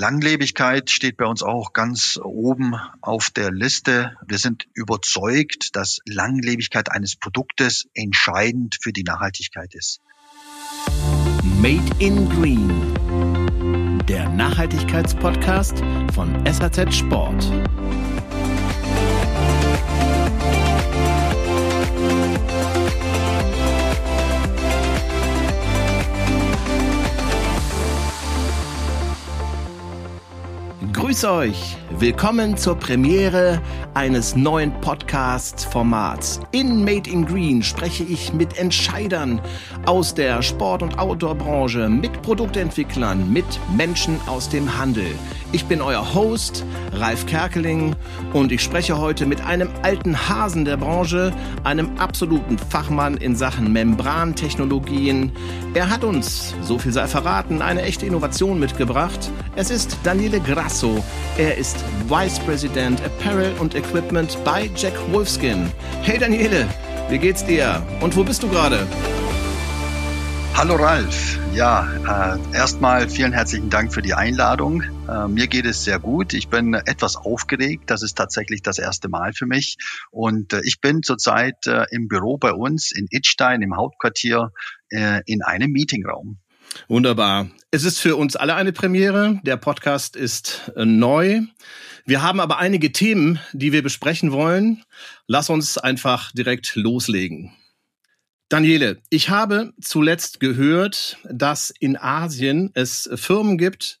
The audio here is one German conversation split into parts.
Langlebigkeit steht bei uns auch ganz oben auf der Liste. Wir sind überzeugt, dass Langlebigkeit eines Produktes entscheidend für die Nachhaltigkeit ist. Made in Green, der Nachhaltigkeitspodcast von SAZ Sport. Grüß euch! Willkommen zur Premiere eines neuen Podcast-Formats. In Made in Green spreche ich mit Entscheidern aus der Sport- und Outdoor-Branche, mit Produktentwicklern, mit Menschen aus dem Handel. Ich bin euer Host, Ralf Kerkeling, und ich spreche heute mit einem alten Hasen der Branche, einem absoluten Fachmann in Sachen Membrantechnologien. Er hat uns, so viel sei verraten, eine echte Innovation mitgebracht. Es ist Daniele Grasso. Er ist Vice President Apparel und Equipment bei Jack Wolfskin. Hey Daniele, wie geht's dir? Und wo bist du gerade? Hallo Ralf. Ja, äh, erstmal vielen herzlichen Dank für die Einladung. Äh, mir geht es sehr gut. Ich bin etwas aufgeregt. Das ist tatsächlich das erste Mal für mich. Und äh, ich bin zurzeit äh, im Büro bei uns in Itstein im Hauptquartier äh, in einem Meetingraum. Wunderbar. Es ist für uns alle eine Premiere. Der Podcast ist äh, neu. Wir haben aber einige Themen, die wir besprechen wollen. Lass uns einfach direkt loslegen. Daniele, ich habe zuletzt gehört, dass in Asien es Firmen gibt,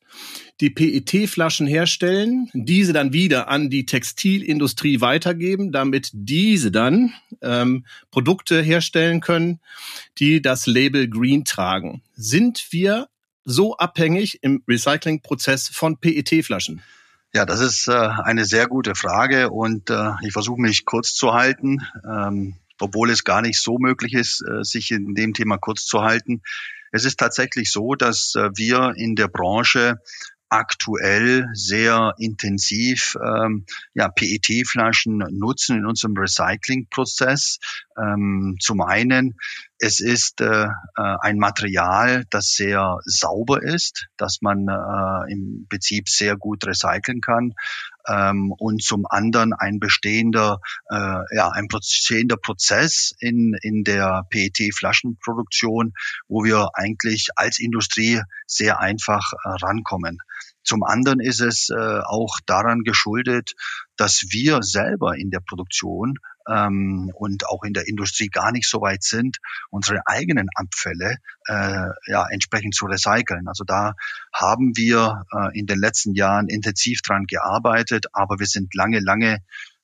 die PET-Flaschen herstellen, diese dann wieder an die Textilindustrie weitergeben, damit diese dann ähm, Produkte herstellen können, die das Label Green tragen. Sind wir so abhängig im Recyclingprozess von PET-Flaschen? Ja, das ist äh, eine sehr gute Frage und äh, ich versuche mich kurz zu halten. Ähm, obwohl es gar nicht so möglich ist, äh, sich in dem Thema kurz zu halten. Es ist tatsächlich so, dass äh, wir in der Branche aktuell sehr intensiv ähm, ja, PET-Flaschen nutzen in unserem Recyclingprozess. Ähm, zum einen, es ist äh, äh, ein Material, das sehr sauber ist, das man äh, im Prinzip sehr gut recyceln kann. Ähm, und zum anderen ein bestehender, äh, ja, ein bestehender Prozess in, in der PET-Flaschenproduktion, wo wir eigentlich als Industrie sehr einfach äh, rankommen. Zum anderen ist es äh, auch daran geschuldet, dass wir selber in der Produktion ähm, und auch in der Industrie gar nicht so weit sind, unsere eigenen Abfälle äh, ja entsprechend zu recyceln. Also da haben wir äh, in den letzten Jahren intensiv dran gearbeitet, aber wir sind lange, lange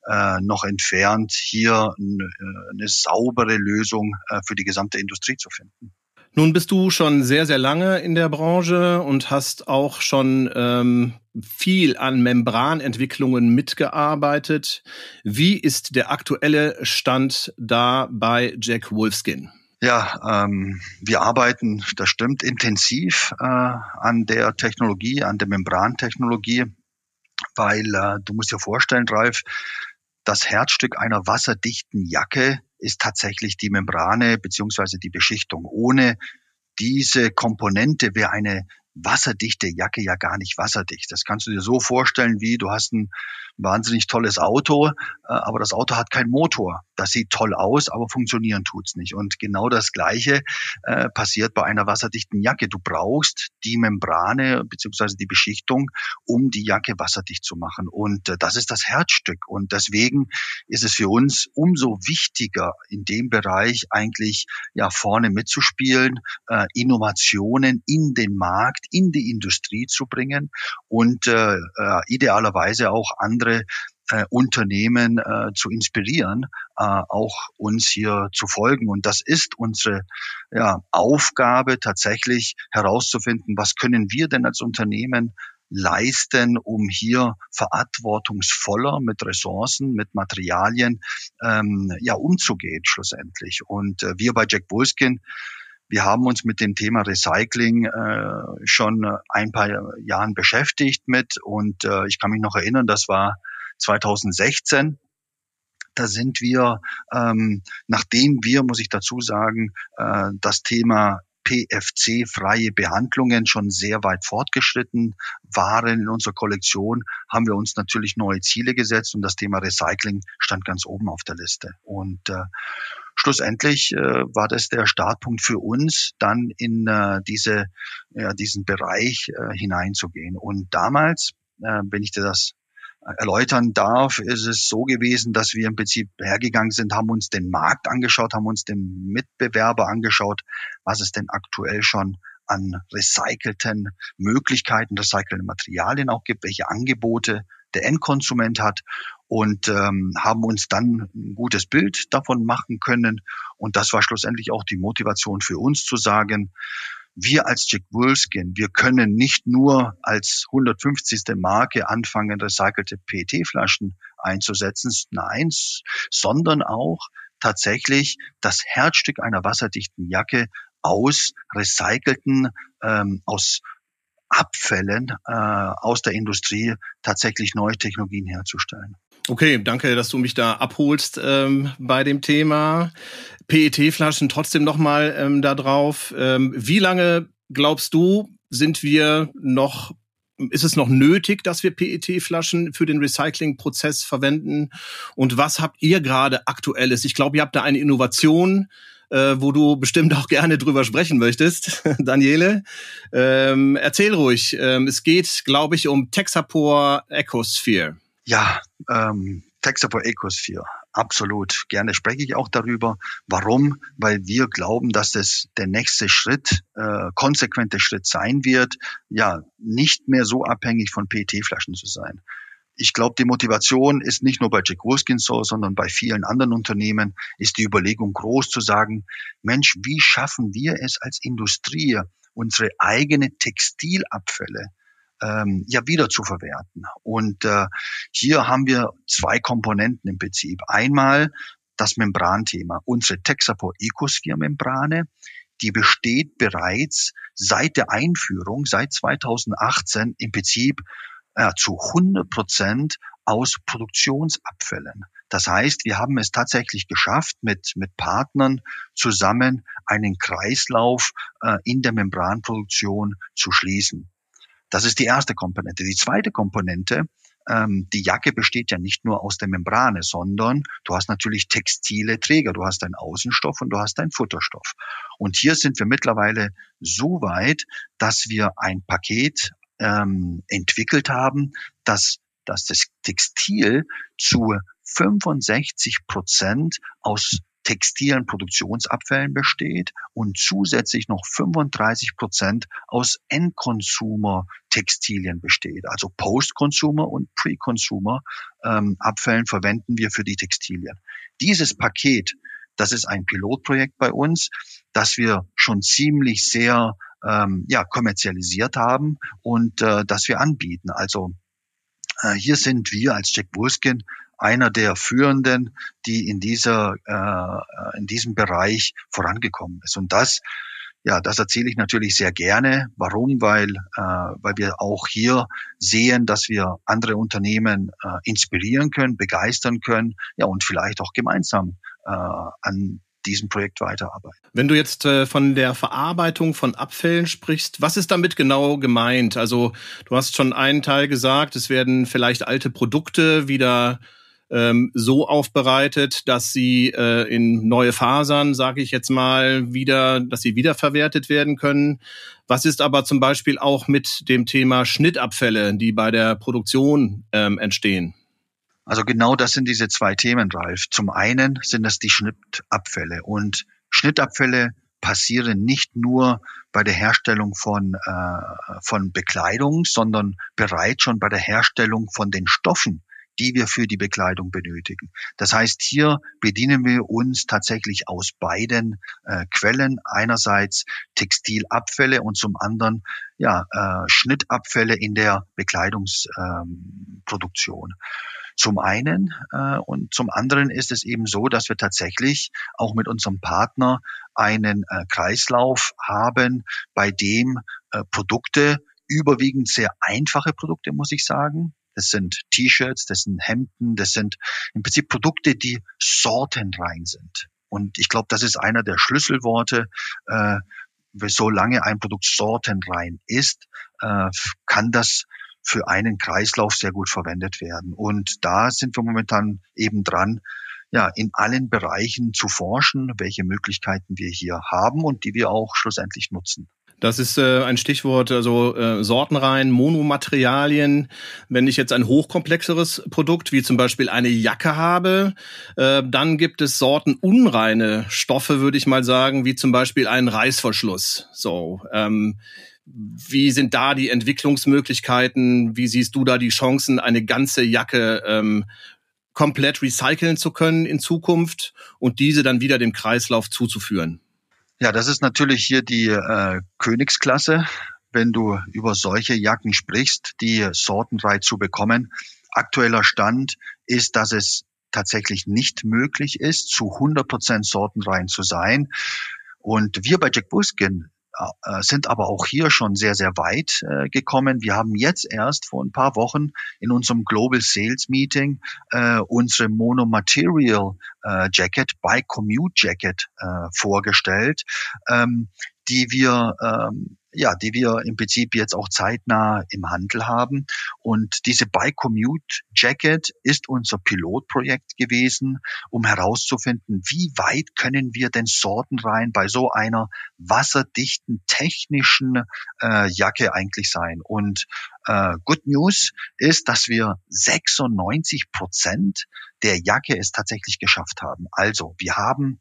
äh, noch entfernt, hier eine, eine saubere Lösung äh, für die gesamte Industrie zu finden. Nun bist du schon sehr, sehr lange in der Branche und hast auch schon ähm, viel an Membranentwicklungen mitgearbeitet. Wie ist der aktuelle Stand da bei Jack Wolfskin? Ja, ähm, wir arbeiten, das stimmt, intensiv äh, an der Technologie, an der Membrantechnologie, weil äh, du musst dir vorstellen, Ralf, das Herzstück einer wasserdichten Jacke ist tatsächlich die Membrane beziehungsweise die Beschichtung. Ohne diese Komponente wäre eine wasserdichte Jacke ja gar nicht wasserdicht. Das kannst du dir so vorstellen, wie du hast ein wahnsinnig tolles Auto, äh, aber das Auto hat keinen Motor. Das sieht toll aus, aber funktionieren tut's nicht. Und genau das Gleiche äh, passiert bei einer wasserdichten Jacke. Du brauchst die Membrane beziehungsweise die Beschichtung, um die Jacke wasserdicht zu machen. Und äh, das ist das Herzstück. Und deswegen ist es für uns umso wichtiger, in dem Bereich eigentlich ja vorne mitzuspielen, äh, Innovationen in den Markt, in die Industrie zu bringen und äh, äh idealerweise auch andere andere äh, Unternehmen äh, zu inspirieren, äh, auch uns hier zu folgen. Und das ist unsere ja, Aufgabe, tatsächlich herauszufinden, was können wir denn als Unternehmen leisten, um hier verantwortungsvoller mit Ressourcen, mit Materialien ähm, ja umzugehen schlussendlich. Und äh, wir bei Jack Wolfskin wir haben uns mit dem Thema Recycling äh, schon ein paar Jahren beschäftigt mit und äh, ich kann mich noch erinnern, das war 2016. Da sind wir, ähm, nachdem wir, muss ich dazu sagen, äh, das Thema PFC-freie Behandlungen schon sehr weit fortgeschritten waren in unserer Kollektion, haben wir uns natürlich neue Ziele gesetzt und das Thema Recycling stand ganz oben auf der Liste. Und äh, schlussendlich äh, war das der Startpunkt für uns, dann in äh, diese, ja, diesen Bereich äh, hineinzugehen. Und damals, äh, wenn ich dir das erläutern darf, ist es so gewesen, dass wir im Prinzip hergegangen sind, haben uns den Markt angeschaut, haben uns den Mitbewerber angeschaut, was es denn aktuell schon an recycelten Möglichkeiten, recycelten Materialien auch gibt, welche Angebote der Endkonsument hat und ähm, haben uns dann ein gutes Bild davon machen können. Und das war schlussendlich auch die Motivation für uns zu sagen, wir als Jack Wolfskin, wir können nicht nur als 150. Marke anfangen, recycelte PET-Flaschen einzusetzen, nein, sondern auch tatsächlich das Herzstück einer wasserdichten Jacke aus recycelten, ähm, aus Abfällen äh, aus der Industrie tatsächlich neue Technologien herzustellen. Okay, danke, dass du mich da abholst ähm, bei dem Thema. PET-Flaschen trotzdem nochmal ähm, da drauf. Ähm, wie lange glaubst du, sind wir noch, ist es noch nötig, dass wir PET-Flaschen für den Recycling-Prozess verwenden? Und was habt ihr gerade aktuelles? Ich glaube, ihr habt da eine Innovation, äh, wo du bestimmt auch gerne drüber sprechen möchtest, Daniele. Ähm, erzähl ruhig. Ähm, es geht, glaube ich, um Texapor Ecosphere. Ja, ähm, Texapor Ecosphere, absolut. Gerne spreche ich auch darüber. Warum? Weil wir glauben, dass das der nächste Schritt, äh, konsequente Schritt sein wird, ja, nicht mehr so abhängig von PET-Flaschen zu sein. Ich glaube, die Motivation ist nicht nur bei Jack Wolfskin so, sondern bei vielen anderen Unternehmen ist die Überlegung groß zu sagen, Mensch, wie schaffen wir es als Industrie, unsere eigene Textilabfälle ähm, ja wieder zu verwerten. Und äh, hier haben wir zwei Komponenten im Prinzip. Einmal das Membranthema, unsere Texapor Ecosphere Membrane, die besteht bereits seit der Einführung, seit 2018 im Prinzip äh, zu 100 Prozent aus Produktionsabfällen. Das heißt, wir haben es tatsächlich geschafft, mit, mit Partnern zusammen einen Kreislauf äh, in der Membranproduktion zu schließen. Das ist die erste Komponente. Die zweite Komponente, ähm, die Jacke besteht ja nicht nur aus der Membrane, sondern du hast natürlich textile Träger. Du hast einen Außenstoff und du hast einen Futterstoff. Und hier sind wir mittlerweile so weit, dass wir ein Paket ähm, entwickelt haben, dass, dass das Textil zu 65 Prozent aus textilen Produktionsabfällen besteht und zusätzlich noch 35 Prozent aus Endconsumer-Textilien besteht. Also Post-Consumer und Pre-Consumer-Abfällen ähm, verwenden wir für die Textilien. Dieses Paket, das ist ein Pilotprojekt bei uns, das wir schon ziemlich sehr ähm, ja, kommerzialisiert haben und äh, das wir anbieten. Also äh, hier sind wir als Jack Wolfskin einer der führenden, die in dieser äh, in diesem Bereich vorangekommen ist. Und das ja, das erzähle ich natürlich sehr gerne. Warum? Weil, äh, weil wir auch hier sehen, dass wir andere Unternehmen äh, inspirieren können, begeistern können, ja, und vielleicht auch gemeinsam äh, an diesem Projekt weiterarbeiten. Wenn du jetzt äh, von der Verarbeitung von Abfällen sprichst, was ist damit genau gemeint? Also du hast schon einen Teil gesagt, es werden vielleicht alte Produkte wieder ähm, so aufbereitet, dass sie äh, in neue Fasern, sage ich jetzt mal, wieder, dass sie wiederverwertet werden können. Was ist aber zum Beispiel auch mit dem Thema Schnittabfälle, die bei der Produktion ähm, entstehen? Also genau das sind diese zwei Themen, Ralf. Zum einen sind das die Schnittabfälle und Schnittabfälle passieren nicht nur bei der Herstellung von, äh, von Bekleidung, sondern bereits schon bei der Herstellung von den Stoffen, die wir für die Bekleidung benötigen. Das heißt, hier bedienen wir uns tatsächlich aus beiden äh, Quellen. Einerseits Textilabfälle und zum anderen ja, äh, Schnittabfälle in der Bekleidungsproduktion. Ähm, zum einen äh, und zum anderen ist es eben so, dass wir tatsächlich auch mit unserem Partner einen äh, Kreislauf haben, bei dem äh, Produkte überwiegend sehr einfache Produkte, muss ich sagen, das sind T-Shirts, das sind Hemden, das sind im Prinzip Produkte, die sortenrein sind. Und ich glaube, das ist einer der Schlüsselworte. Äh, solange ein Produkt sortenrein ist, äh, kann das für einen Kreislauf sehr gut verwendet werden. Und da sind wir momentan eben dran, ja, in allen Bereichen zu forschen, welche Möglichkeiten wir hier haben und die wir auch schlussendlich nutzen. Das ist äh, ein Stichwort, also äh, Sortenreihen, Monomaterialien. Wenn ich jetzt ein hochkomplexeres Produkt, wie zum Beispiel eine Jacke habe, äh, dann gibt es sortenunreine Stoffe, würde ich mal sagen, wie zum Beispiel einen Reißverschluss. So, ähm, wie sind da die Entwicklungsmöglichkeiten? Wie siehst du da die Chancen, eine ganze Jacke ähm, komplett recyceln zu können in Zukunft und diese dann wieder dem Kreislauf zuzuführen? Ja, das ist natürlich hier die äh, Königsklasse, wenn du über solche Jacken sprichst, die sortenreich zu bekommen. Aktueller Stand ist, dass es tatsächlich nicht möglich ist, zu 100 Prozent sortenrein zu sein. Und wir bei Jack Buskin sind aber auch hier schon sehr, sehr weit äh, gekommen. Wir haben jetzt erst vor ein paar Wochen in unserem Global Sales Meeting äh, unsere Monomaterial äh, Jacket, Bike Commute Jacket äh, vorgestellt, ähm, die wir ähm, ja, die wir im Prinzip jetzt auch zeitnah im Handel haben. Und diese Bike Commute Jacket ist unser Pilotprojekt gewesen, um herauszufinden, wie weit können wir denn sortenrein bei so einer wasserdichten technischen äh, Jacke eigentlich sein. Und äh, Good News ist, dass wir 96 Prozent der Jacke es tatsächlich geschafft haben. Also wir haben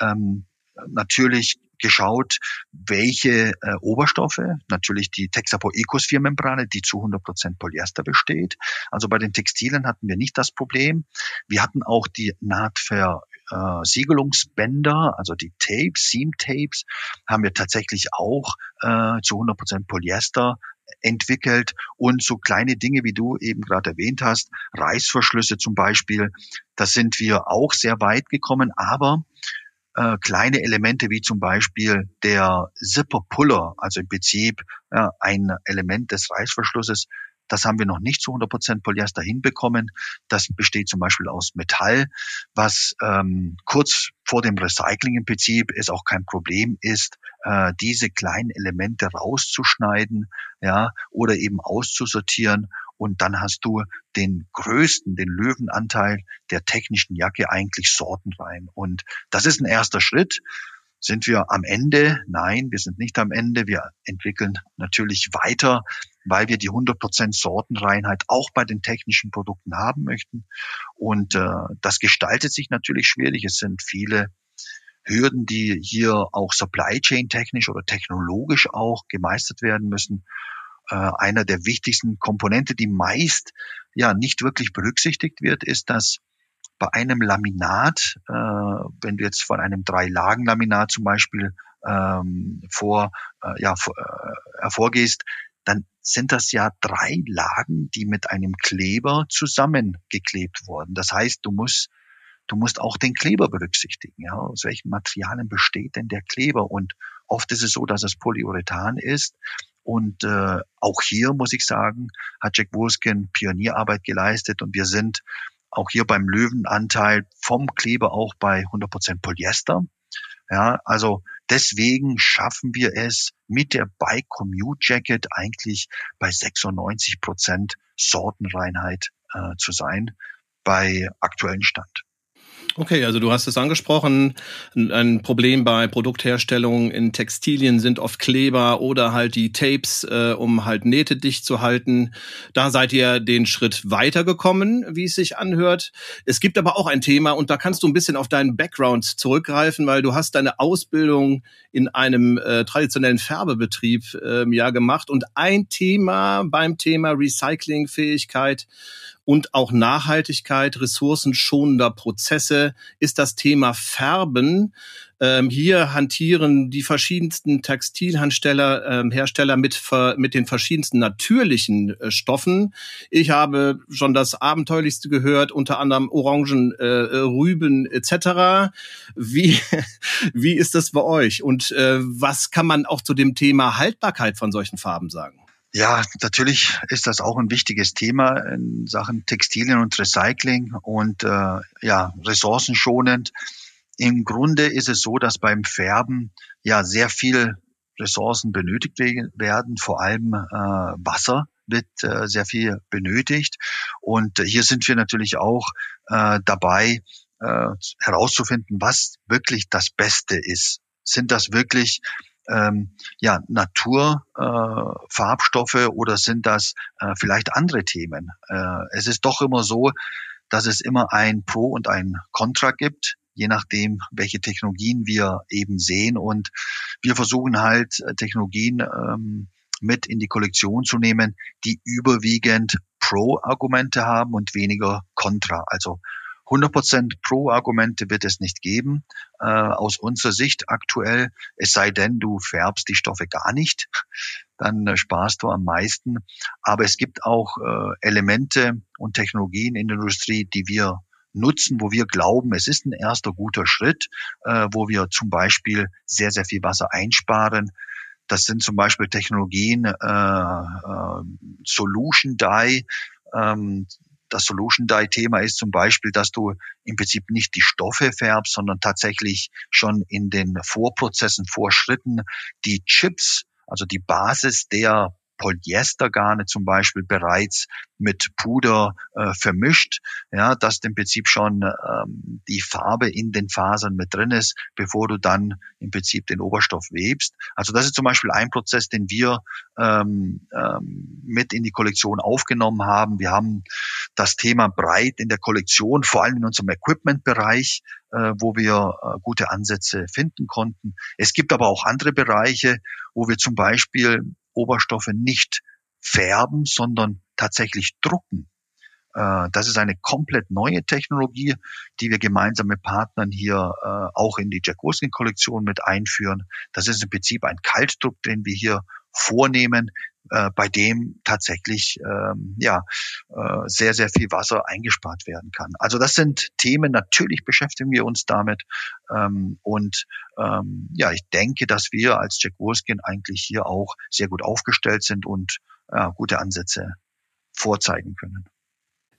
ähm, natürlich geschaut, welche äh, Oberstoffe, natürlich die Texapo Ecos 4 Membrane, die zu 100% Polyester besteht. Also bei den Textilien hatten wir nicht das Problem. Wir hatten auch die Nahtversiegelungsbänder, also die Tapes, Seam Tapes, haben wir tatsächlich auch äh, zu 100% Polyester entwickelt und so kleine Dinge, wie du eben gerade erwähnt hast, Reißverschlüsse zum Beispiel, da sind wir auch sehr weit gekommen, aber äh, kleine Elemente wie zum Beispiel der Zipper-Puller, also im Prinzip äh, ein Element des Reißverschlusses, das haben wir noch nicht zu 100% Polyester hinbekommen. Das besteht zum Beispiel aus Metall, was ähm, kurz vor dem Recycling im Prinzip es auch kein Problem ist, äh, diese kleinen Elemente rauszuschneiden, ja, oder eben auszusortieren und dann hast du den größten, den Löwenanteil der technischen Jacke eigentlich sortenrein. Und das ist ein erster Schritt. Sind wir am Ende? Nein, wir sind nicht am Ende. Wir entwickeln natürlich weiter, weil wir die 100% Sortenreinheit auch bei den technischen Produkten haben möchten. Und äh, das gestaltet sich natürlich schwierig. Es sind viele Hürden, die hier auch supply chain technisch oder technologisch auch gemeistert werden müssen äh, einer der wichtigsten Komponente, die meist ja nicht wirklich berücksichtigt wird, ist, dass bei einem Laminat, äh, wenn du jetzt von einem Drei-Lagen-Laminat zum Beispiel ähm, vor, äh, ja, vor, äh, hervorgehst, dann sind das ja drei Lagen, die mit einem Kleber zusammengeklebt wurden. Das heißt, du musst du musst auch den Kleber berücksichtigen. Ja, aus welchen Materialien besteht denn der Kleber? Und oft ist es so, dass es Polyurethan ist. Und äh, auch hier muss ich sagen, hat Jack Wolfskin Pionierarbeit geleistet und wir sind auch hier beim Löwenanteil vom Kleber auch bei 100% Polyester. Ja, also deswegen schaffen wir es mit der Bike Commute Jacket eigentlich bei 96% Sortenreinheit äh, zu sein bei aktuellen Stand. Okay, also du hast es angesprochen. Ein Problem bei Produktherstellung in Textilien sind oft Kleber oder halt die Tapes, äh, um halt Nähte dicht zu halten. Da seid ihr den Schritt weitergekommen, wie es sich anhört. Es gibt aber auch ein Thema und da kannst du ein bisschen auf deinen Background zurückgreifen, weil du hast deine Ausbildung in einem äh, traditionellen Färbebetrieb äh, ja gemacht und ein Thema beim Thema Recyclingfähigkeit und auch Nachhaltigkeit ressourcenschonender Prozesse ist das Thema Färben. Ähm, hier hantieren die verschiedensten Textilhersteller ähm, Hersteller mit, mit den verschiedensten natürlichen äh, Stoffen. Ich habe schon das Abenteuerlichste gehört, unter anderem Orangen, äh, Rüben etc. Wie, wie ist das bei euch? Und äh, was kann man auch zu dem Thema Haltbarkeit von solchen Farben sagen? Ja, natürlich ist das auch ein wichtiges Thema in Sachen Textilien und Recycling und äh, ja, ressourcenschonend. Im Grunde ist es so, dass beim Färben ja sehr viel Ressourcen benötigt werden, vor allem äh, Wasser wird äh, sehr viel benötigt. Und hier sind wir natürlich auch äh, dabei, äh, herauszufinden, was wirklich das Beste ist. Sind das wirklich ähm, ja, Naturfarbstoffe äh, oder sind das äh, vielleicht andere Themen? Äh, es ist doch immer so, dass es immer ein Pro und ein Contra gibt, je nachdem, welche Technologien wir eben sehen. Und wir versuchen halt äh, Technologien ähm, mit in die Kollektion zu nehmen, die überwiegend Pro-Argumente haben und weniger Contra. Also 100% Pro-Argumente wird es nicht geben, äh, aus unserer Sicht aktuell, es sei denn, du färbst die Stoffe gar nicht, dann äh, sparst du am meisten. Aber es gibt auch äh, Elemente und Technologien in der Industrie, die wir nutzen, wo wir glauben, es ist ein erster guter Schritt, äh, wo wir zum Beispiel sehr, sehr viel Wasser einsparen. Das sind zum Beispiel Technologien, äh, äh, Solution Dye, ähm, das Solution Dye Thema ist zum Beispiel, dass du im Prinzip nicht die Stoffe färbst, sondern tatsächlich schon in den Vorprozessen, Vorschritten die Chips, also die Basis der Polyestergarne zum Beispiel bereits mit Puder äh, vermischt, ja, dass im Prinzip schon ähm, die Farbe in den Fasern mit drin ist, bevor du dann im Prinzip den Oberstoff webst. Also das ist zum Beispiel ein Prozess, den wir ähm, ähm, mit in die Kollektion aufgenommen haben. Wir haben das Thema breit in der Kollektion, vor allem in unserem Equipment-Bereich, äh, wo wir äh, gute Ansätze finden konnten. Es gibt aber auch andere Bereiche, wo wir zum Beispiel Oberstoffe nicht färben, sondern tatsächlich drucken. Äh, das ist eine komplett neue Technologie, die wir gemeinsam mit Partnern hier äh, auch in die Jack Wolfskin Kollektion mit einführen. Das ist im Prinzip ein Kaltdruck, den wir hier vornehmen, äh, bei dem tatsächlich ähm, ja äh, sehr sehr viel Wasser eingespart werden kann. Also das sind Themen. Natürlich beschäftigen wir uns damit ähm, und ähm, ja, ich denke, dass wir als Jack Wolfskin eigentlich hier auch sehr gut aufgestellt sind und ja, gute Ansätze vorzeigen können.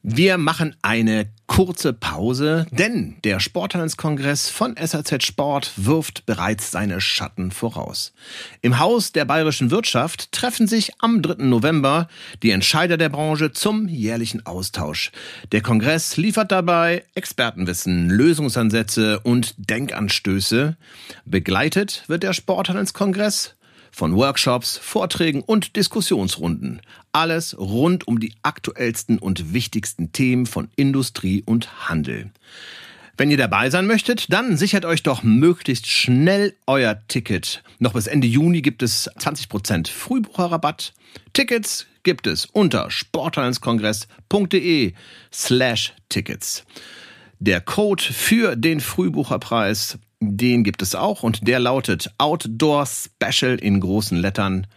Wir machen eine kurze Pause, denn der Sporthandelskongress von SAZ Sport wirft bereits seine Schatten voraus. Im Haus der bayerischen Wirtschaft treffen sich am 3. November die Entscheider der Branche zum jährlichen Austausch. Der Kongress liefert dabei Expertenwissen, Lösungsansätze und Denkanstöße. Begleitet wird der Sporthandelskongress von Workshops, Vorträgen und Diskussionsrunden. Alles rund um die aktuellsten und wichtigsten Themen von Industrie und Handel. Wenn ihr dabei sein möchtet, dann sichert euch doch möglichst schnell euer Ticket. Noch bis Ende Juni gibt es 20% Frühbucherrabatt. Tickets gibt es unter sporthandelskongress.de slash Tickets. Der Code für den Frühbucherpreis den gibt es auch und der lautet Outdoor Special in großen Lettern.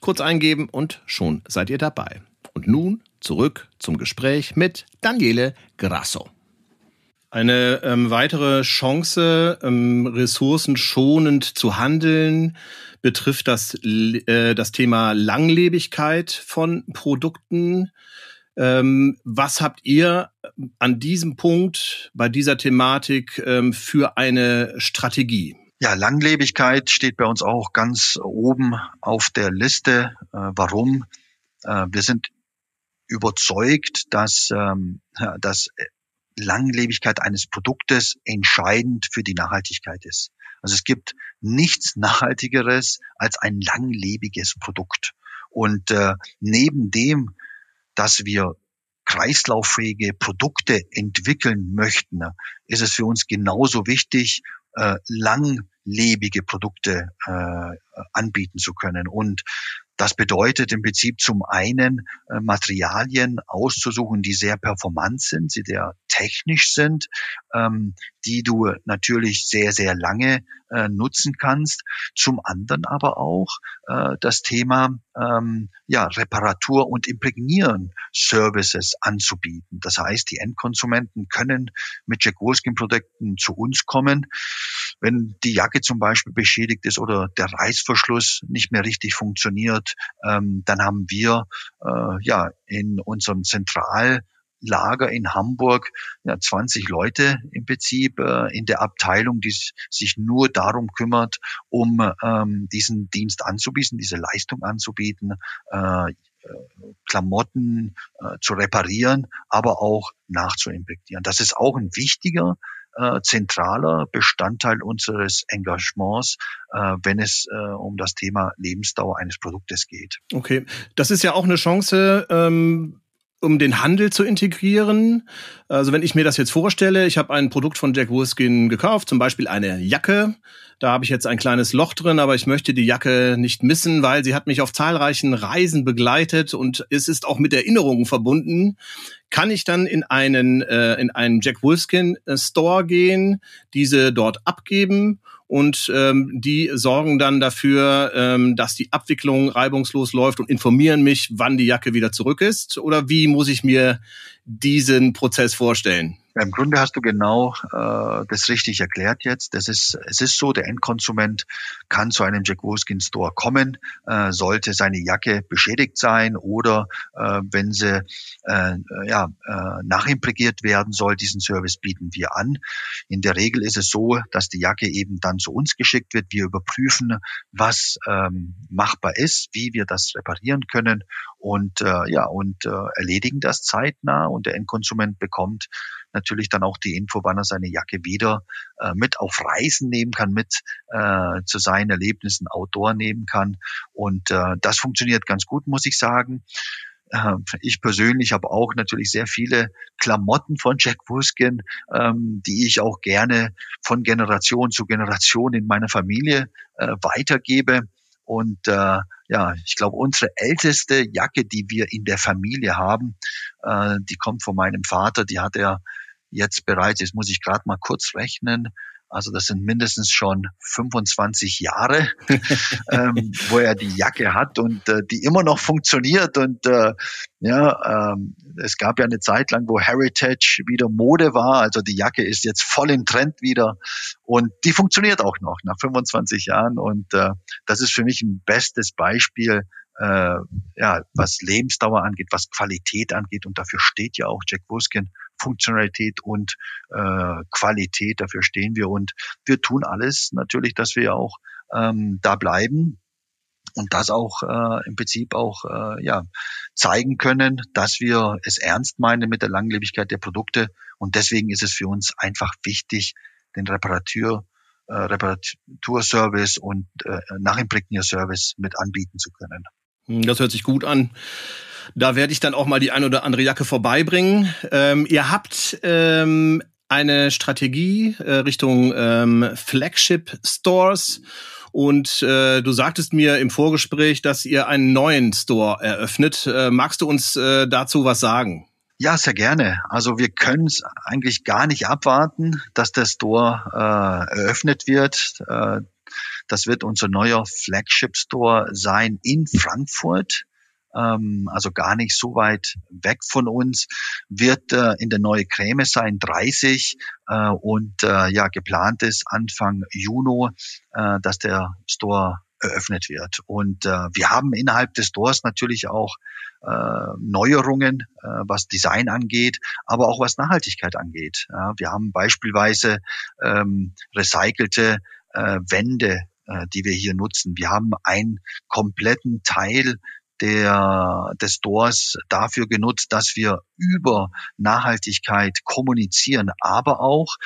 Kurz eingeben und schon seid ihr dabei. Und nun zurück zum Gespräch mit Daniele Grasso. Eine ähm, weitere Chance, ähm, ressourcenschonend zu handeln, betrifft das, äh, das Thema Langlebigkeit von Produkten. Ähm, was habt ihr an diesem Punkt bei dieser Thematik ähm, für eine Strategie? Ja, Langlebigkeit steht bei uns auch ganz oben auf der Liste. Äh, warum? Äh, wir sind überzeugt, dass, ähm, dass Langlebigkeit eines Produktes entscheidend für die Nachhaltigkeit ist. Also es gibt nichts Nachhaltigeres als ein langlebiges Produkt. Und äh, neben dem, dass wir kreislauffähige Produkte entwickeln möchten, ist es für uns genauso wichtig, äh, langlebige Produkte äh, anbieten zu können. Und das bedeutet im Prinzip zum einen äh, Materialien auszusuchen, die sehr performant sind, die sehr technisch sind, ähm, die du natürlich sehr, sehr lange äh, nutzen kannst. Zum anderen aber auch äh, das Thema ähm, ja, Reparatur und Imprägnieren Services anzubieten. Das heißt, die Endkonsumenten können mit Jack Wolfskin Produkten zu uns kommen. Wenn die Jacke zum Beispiel beschädigt ist oder der Reißverschluss nicht mehr richtig funktioniert, ähm, dann haben wir äh, ja in unserem Zentral Lager in Hamburg ja, 20 Leute im Prinzip äh, in der Abteilung, die sich nur darum kümmert, um ähm, diesen Dienst anzubieten, diese Leistung anzubieten, äh, Klamotten äh, zu reparieren, aber auch nachzuinspektieren. Das ist auch ein wichtiger äh, zentraler Bestandteil unseres Engagements, äh, wenn es äh, um das Thema Lebensdauer eines Produktes geht. Okay, das ist ja auch eine Chance. Ähm um den Handel zu integrieren. Also wenn ich mir das jetzt vorstelle, ich habe ein Produkt von Jack Wolfskin gekauft, zum Beispiel eine Jacke. Da habe ich jetzt ein kleines Loch drin, aber ich möchte die Jacke nicht missen, weil sie hat mich auf zahlreichen Reisen begleitet und es ist auch mit Erinnerungen verbunden. Kann ich dann in einen äh, in einen Jack Wolfskin äh, Store gehen, diese dort abgeben und ähm, die sorgen dann dafür, ähm, dass die Abwicklung reibungslos läuft und informieren mich, wann die Jacke wieder zurück ist? Oder wie muss ich mir diesen Prozess vorstellen? Im Grunde hast du genau äh, das richtig erklärt jetzt. Das ist, es ist so, der Endkonsument kann zu einem Jack Wolfskin Store kommen, äh, sollte seine Jacke beschädigt sein oder äh, wenn sie äh, ja, äh, nachimprägiert werden soll, diesen Service bieten wir an. In der Regel ist es so, dass die Jacke eben dann zu uns geschickt wird. Wir überprüfen, was ähm, machbar ist, wie wir das reparieren können und äh, ja und äh, erledigen das zeitnah und der Endkonsument bekommt natürlich dann auch die Info, wann er seine Jacke wieder äh, mit auf Reisen nehmen kann, mit äh, zu seinen Erlebnissen Outdoor nehmen kann. Und äh, das funktioniert ganz gut, muss ich sagen. Äh, ich persönlich habe auch natürlich sehr viele Klamotten von Jack Wolfskin, ähm, die ich auch gerne von Generation zu Generation in meiner Familie äh, weitergebe. Und äh, ja, ich glaube, unsere älteste Jacke, die wir in der Familie haben, äh, die kommt von meinem Vater. Die hat er jetzt bereits, jetzt muss ich gerade mal kurz rechnen, also das sind mindestens schon 25 Jahre, ähm, wo er die Jacke hat und äh, die immer noch funktioniert. Und äh, ja, ähm, es gab ja eine Zeit lang, wo Heritage wieder Mode war. Also die Jacke ist jetzt voll im Trend wieder und die funktioniert auch noch nach 25 Jahren. Und äh, das ist für mich ein bestes Beispiel, äh, ja, was Lebensdauer angeht, was Qualität angeht. Und dafür steht ja auch Jack Wolfskin Funktionalität und äh, Qualität. Dafür stehen wir und wir tun alles natürlich, dass wir auch ähm, da bleiben und das auch äh, im Prinzip auch äh, ja zeigen können, dass wir es ernst meinen mit der Langlebigkeit der Produkte und deswegen ist es für uns einfach wichtig, den Reparatur äh, Reparaturservice und äh, Nachimprägnierservice mit anbieten zu können. Das hört sich gut an. Da werde ich dann auch mal die ein oder andere Jacke vorbeibringen. Ähm, ihr habt ähm, eine Strategie äh, Richtung ähm, Flagship Stores. Und äh, du sagtest mir im Vorgespräch, dass ihr einen neuen Store eröffnet. Äh, magst du uns äh, dazu was sagen? Ja, sehr gerne. Also wir können es eigentlich gar nicht abwarten, dass der Store äh, eröffnet wird. Äh, das wird unser neuer Flagship Store sein in Frankfurt ähm, also gar nicht so weit weg von uns, wird äh, in der neue Creme sein, 30 äh, und äh, ja, geplant ist Anfang Juni, äh, dass der Store eröffnet wird. Und äh, wir haben innerhalb des Stores natürlich auch äh, Neuerungen, äh, was Design angeht, aber auch was Nachhaltigkeit angeht. Ja, wir haben beispielsweise ähm, recycelte äh, Wände, äh, die wir hier nutzen. Wir haben einen kompletten Teil der, des Stores dafür genutzt, dass wir über Nachhaltigkeit kommunizieren, aber auch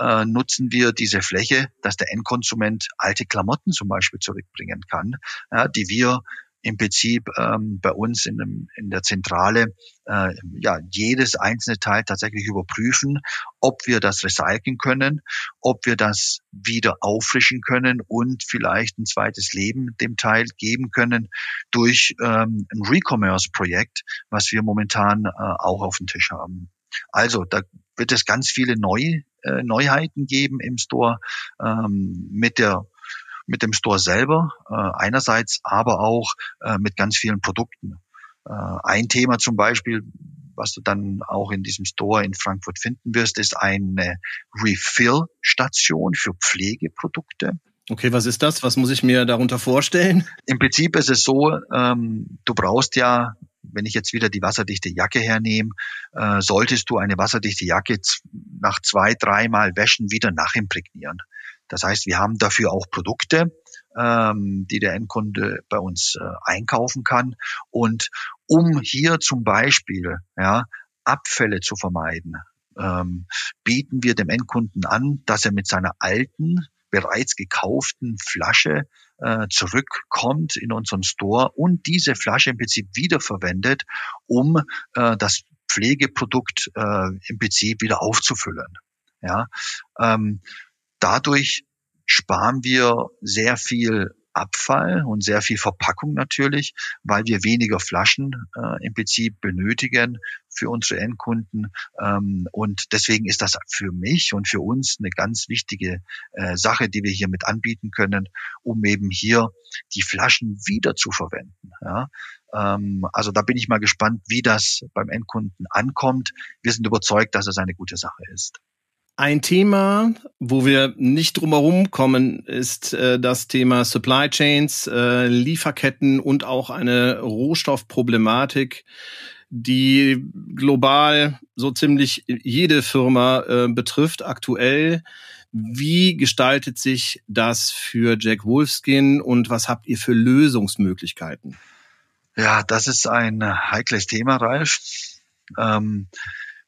äh, nutzen wir diese Fläche, dass der Endkonsument alte Klamotten zum Beispiel zurückbringen kann, ja, die wir im Prinzip ähm, bei uns in, dem, in der Zentrale äh, ja jedes einzelne Teil tatsächlich überprüfen, ob wir das recyceln können, ob wir das wieder auffrischen können und vielleicht ein zweites Leben dem Teil geben können durch ähm, ein Recommerce-Projekt, was wir momentan äh, auch auf dem Tisch haben. Also da wird es ganz viele neue äh, Neuheiten geben im Store ähm, mit der mit dem Store selber äh, einerseits, aber auch äh, mit ganz vielen Produkten. Äh, ein Thema zum Beispiel, was du dann auch in diesem Store in Frankfurt finden wirst, ist eine Refill-Station für Pflegeprodukte. Okay, was ist das? Was muss ich mir darunter vorstellen? Im Prinzip ist es so, ähm, du brauchst ja wenn ich jetzt wieder die wasserdichte Jacke hernehme, äh, solltest du eine wasserdichte Jacke nach zwei, dreimal Wäschen wieder nachimprägnieren. Das heißt, wir haben dafür auch Produkte, ähm, die der Endkunde bei uns äh, einkaufen kann. Und um hier zum Beispiel ja, Abfälle zu vermeiden, ähm, bieten wir dem Endkunden an, dass er mit seiner alten, bereits gekauften Flasche äh, zurückkommt in unseren Store und diese Flasche im Prinzip wiederverwendet, um äh, das Pflegeprodukt äh, im Prinzip wieder aufzufüllen. Ja, ähm, dadurch sparen wir sehr viel Abfall und sehr viel Verpackung natürlich, weil wir weniger Flaschen äh, im Prinzip benötigen für unsere Endkunden. Ähm, und deswegen ist das für mich und für uns eine ganz wichtige äh, Sache, die wir hier mit anbieten können, um eben hier die Flaschen wieder zu verwenden. Ja? Ähm, also da bin ich mal gespannt, wie das beim Endkunden ankommt. Wir sind überzeugt, dass es eine gute Sache ist. Ein Thema, wo wir nicht drumherum kommen, ist äh, das Thema Supply Chains, äh, Lieferketten und auch eine Rohstoffproblematik, die global so ziemlich jede Firma äh, betrifft aktuell. Wie gestaltet sich das für Jack Wolfskin und was habt ihr für Lösungsmöglichkeiten? Ja, das ist ein heikles Thema, Ralf. Ähm,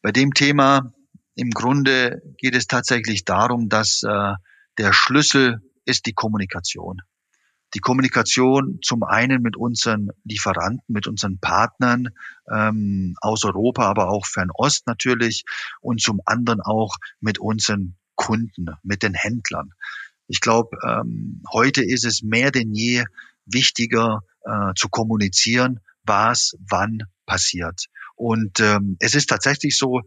bei dem Thema im Grunde geht es tatsächlich darum, dass äh, der Schlüssel ist die Kommunikation. Die Kommunikation zum einen mit unseren Lieferanten, mit unseren Partnern ähm, aus Europa, aber auch Fernost natürlich und zum anderen auch mit unseren Kunden, mit den Händlern. Ich glaube, ähm, heute ist es mehr denn je wichtiger äh, zu kommunizieren, was wann passiert. Und ähm, es ist tatsächlich so,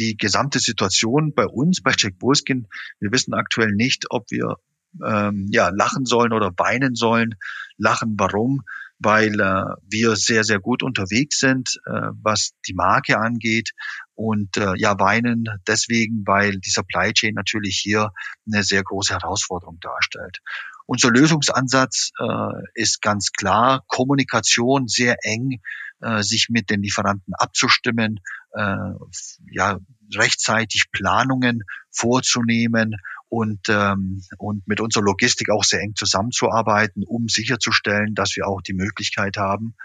die gesamte Situation bei uns, bei Jack Wolfskin, wir wissen aktuell nicht, ob wir ähm, ja, lachen sollen oder weinen sollen. Lachen, warum? Weil äh, wir sehr, sehr gut unterwegs sind, äh, was die Marke angeht. Und äh, ja, weinen deswegen, weil die Supply Chain natürlich hier eine sehr große Herausforderung darstellt. Unser Lösungsansatz äh, ist ganz klar, Kommunikation sehr eng, äh, sich mit den Lieferanten abzustimmen, äh, ja, rechtzeitig Planungen vorzunehmen und, ähm, und mit unserer Logistik auch sehr eng zusammenzuarbeiten, um sicherzustellen, dass wir auch die Möglichkeit haben,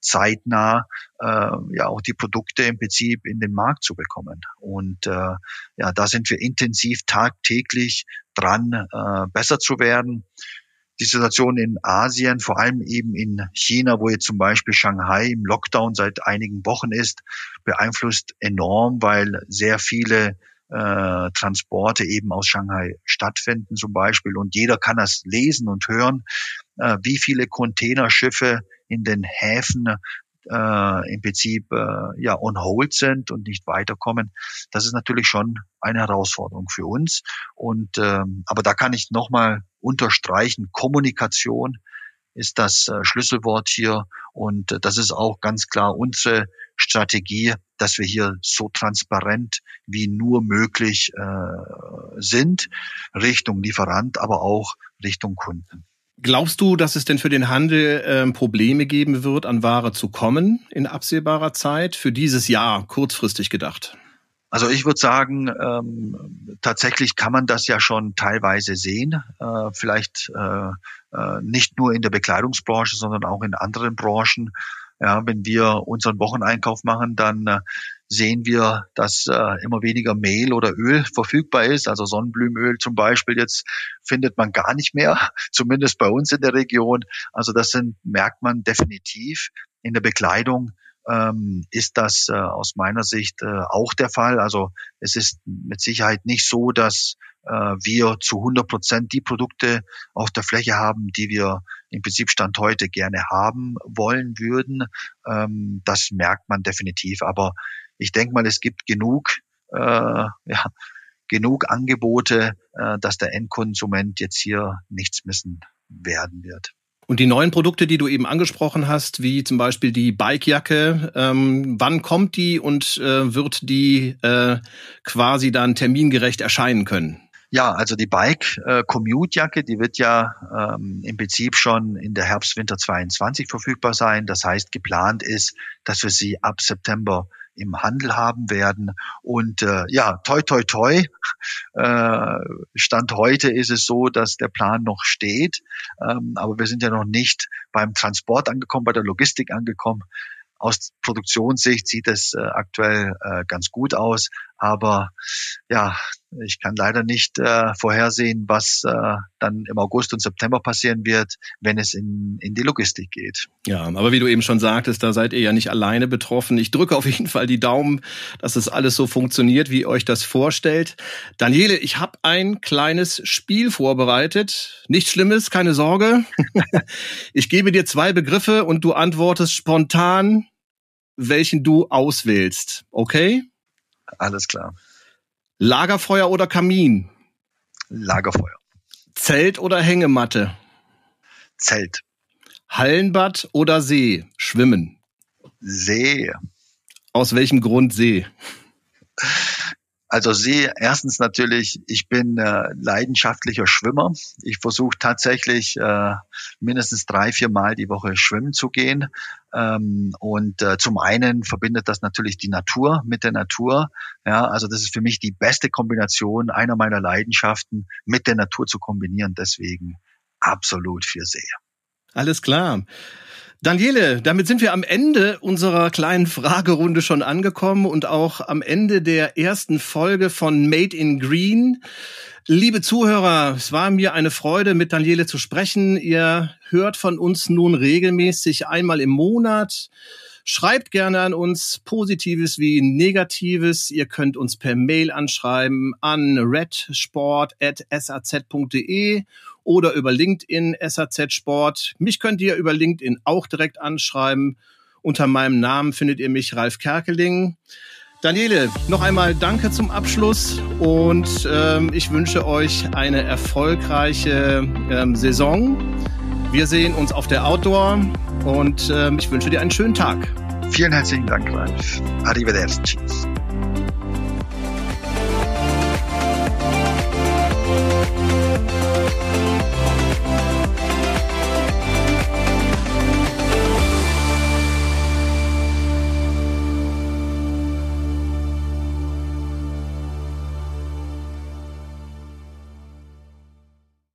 zeitnah äh, ja auch die Produkte im Prinzip in den Markt zu bekommen. Und äh, ja, da sind wir intensiv tagtäglich dran, äh, besser zu werden die Situation in Asien, vor allem eben in China, wo jetzt zum Beispiel Shanghai im Lockdown seit einigen Wochen ist, beeinflusst enorm, weil sehr viele äh, Transporte eben aus Shanghai stattfinden zum Beispiel. Und jeder kann das lesen und hören, äh, wie viele Containerschiffe in den Häfen äh, im Prinzip äh, ja on hold sind und nicht weiterkommen. Das ist natürlich schon eine Herausforderung für uns. Und ähm, aber da kann ich nochmal unterstreichen: Kommunikation ist das äh, Schlüsselwort hier und äh, das ist auch ganz klar unsere Strategie, dass wir hier so transparent wie nur möglich äh, sind Richtung Lieferant, aber auch Richtung Kunden. Glaubst du, dass es denn für den Handel äh, Probleme geben wird, an Ware zu kommen in absehbarer Zeit? Für dieses Jahr, kurzfristig gedacht? Also ich würde sagen, ähm, tatsächlich kann man das ja schon teilweise sehen. Äh, vielleicht äh, äh, nicht nur in der Bekleidungsbranche, sondern auch in anderen Branchen. Ja, wenn wir unseren Wocheneinkauf machen, dann äh, sehen wir, dass äh, immer weniger Mehl oder Öl verfügbar ist. Also Sonnenblumenöl zum Beispiel jetzt findet man gar nicht mehr, zumindest bei uns in der Region. Also das sind, merkt man definitiv in der Bekleidung ähm, ist das äh, aus meiner Sicht äh, auch der Fall. Also es ist mit Sicherheit nicht so, dass äh, wir zu 100 Prozent die Produkte auf der Fläche haben, die wir im Prinzip Stand heute gerne haben wollen würden. Ähm, das merkt man definitiv. Aber ich denke mal, es gibt genug, äh, ja, genug Angebote, äh, dass der Endkonsument jetzt hier nichts missen werden wird. Und die neuen Produkte, die du eben angesprochen hast, wie zum Beispiel die Bikejacke, ähm, wann kommt die und äh, wird die äh, quasi dann termingerecht erscheinen können? Ja, also die Bike äh, die wird ja ähm, im Prinzip schon in der Herbst-Winter 22 verfügbar sein. Das heißt, geplant ist, dass wir sie ab September im Handel haben werden. Und äh, ja, toi, toi, toi. Äh, Stand heute ist es so, dass der Plan noch steht. Ähm, aber wir sind ja noch nicht beim Transport angekommen, bei der Logistik angekommen. Aus Produktionssicht sieht es äh, aktuell äh, ganz gut aus, aber ja, ich kann leider nicht äh, vorhersehen, was äh, dann im August und September passieren wird, wenn es in, in die Logistik geht. Ja, aber wie du eben schon sagtest, da seid ihr ja nicht alleine betroffen. Ich drücke auf jeden Fall die Daumen, dass es alles so funktioniert, wie ihr euch das vorstellt. Daniele, ich habe ein kleines Spiel vorbereitet. Nichts Schlimmes, keine Sorge. ich gebe dir zwei Begriffe und du antwortest spontan welchen du auswählst. Okay? Alles klar. Lagerfeuer oder Kamin? Lagerfeuer. Zelt oder Hängematte? Zelt. Hallenbad oder See? Schwimmen. See. Aus welchem Grund See? Also Sie, erstens natürlich, ich bin äh, leidenschaftlicher Schwimmer. Ich versuche tatsächlich äh, mindestens drei, vier Mal die Woche schwimmen zu gehen. Ähm, und äh, zum einen verbindet das natürlich die Natur mit der Natur. Ja, also das ist für mich die beste Kombination einer meiner Leidenschaften mit der Natur zu kombinieren. Deswegen absolut für See. Alles klar. Daniele, damit sind wir am Ende unserer kleinen Fragerunde schon angekommen und auch am Ende der ersten Folge von Made in Green. Liebe Zuhörer, es war mir eine Freude, mit Daniele zu sprechen. Ihr hört von uns nun regelmäßig einmal im Monat. Schreibt gerne an uns Positives wie Negatives. Ihr könnt uns per Mail anschreiben an redsport.saz.de oder über LinkedIn SAZ Sport. Mich könnt ihr über LinkedIn auch direkt anschreiben. Unter meinem Namen findet ihr mich Ralf Kerkeling. Daniele, noch einmal danke zum Abschluss und ähm, ich wünsche euch eine erfolgreiche ähm, Saison. Wir sehen uns auf der Outdoor und ähm, ich wünsche dir einen schönen Tag. Vielen herzlichen Dank, Ralf. Arrivederci.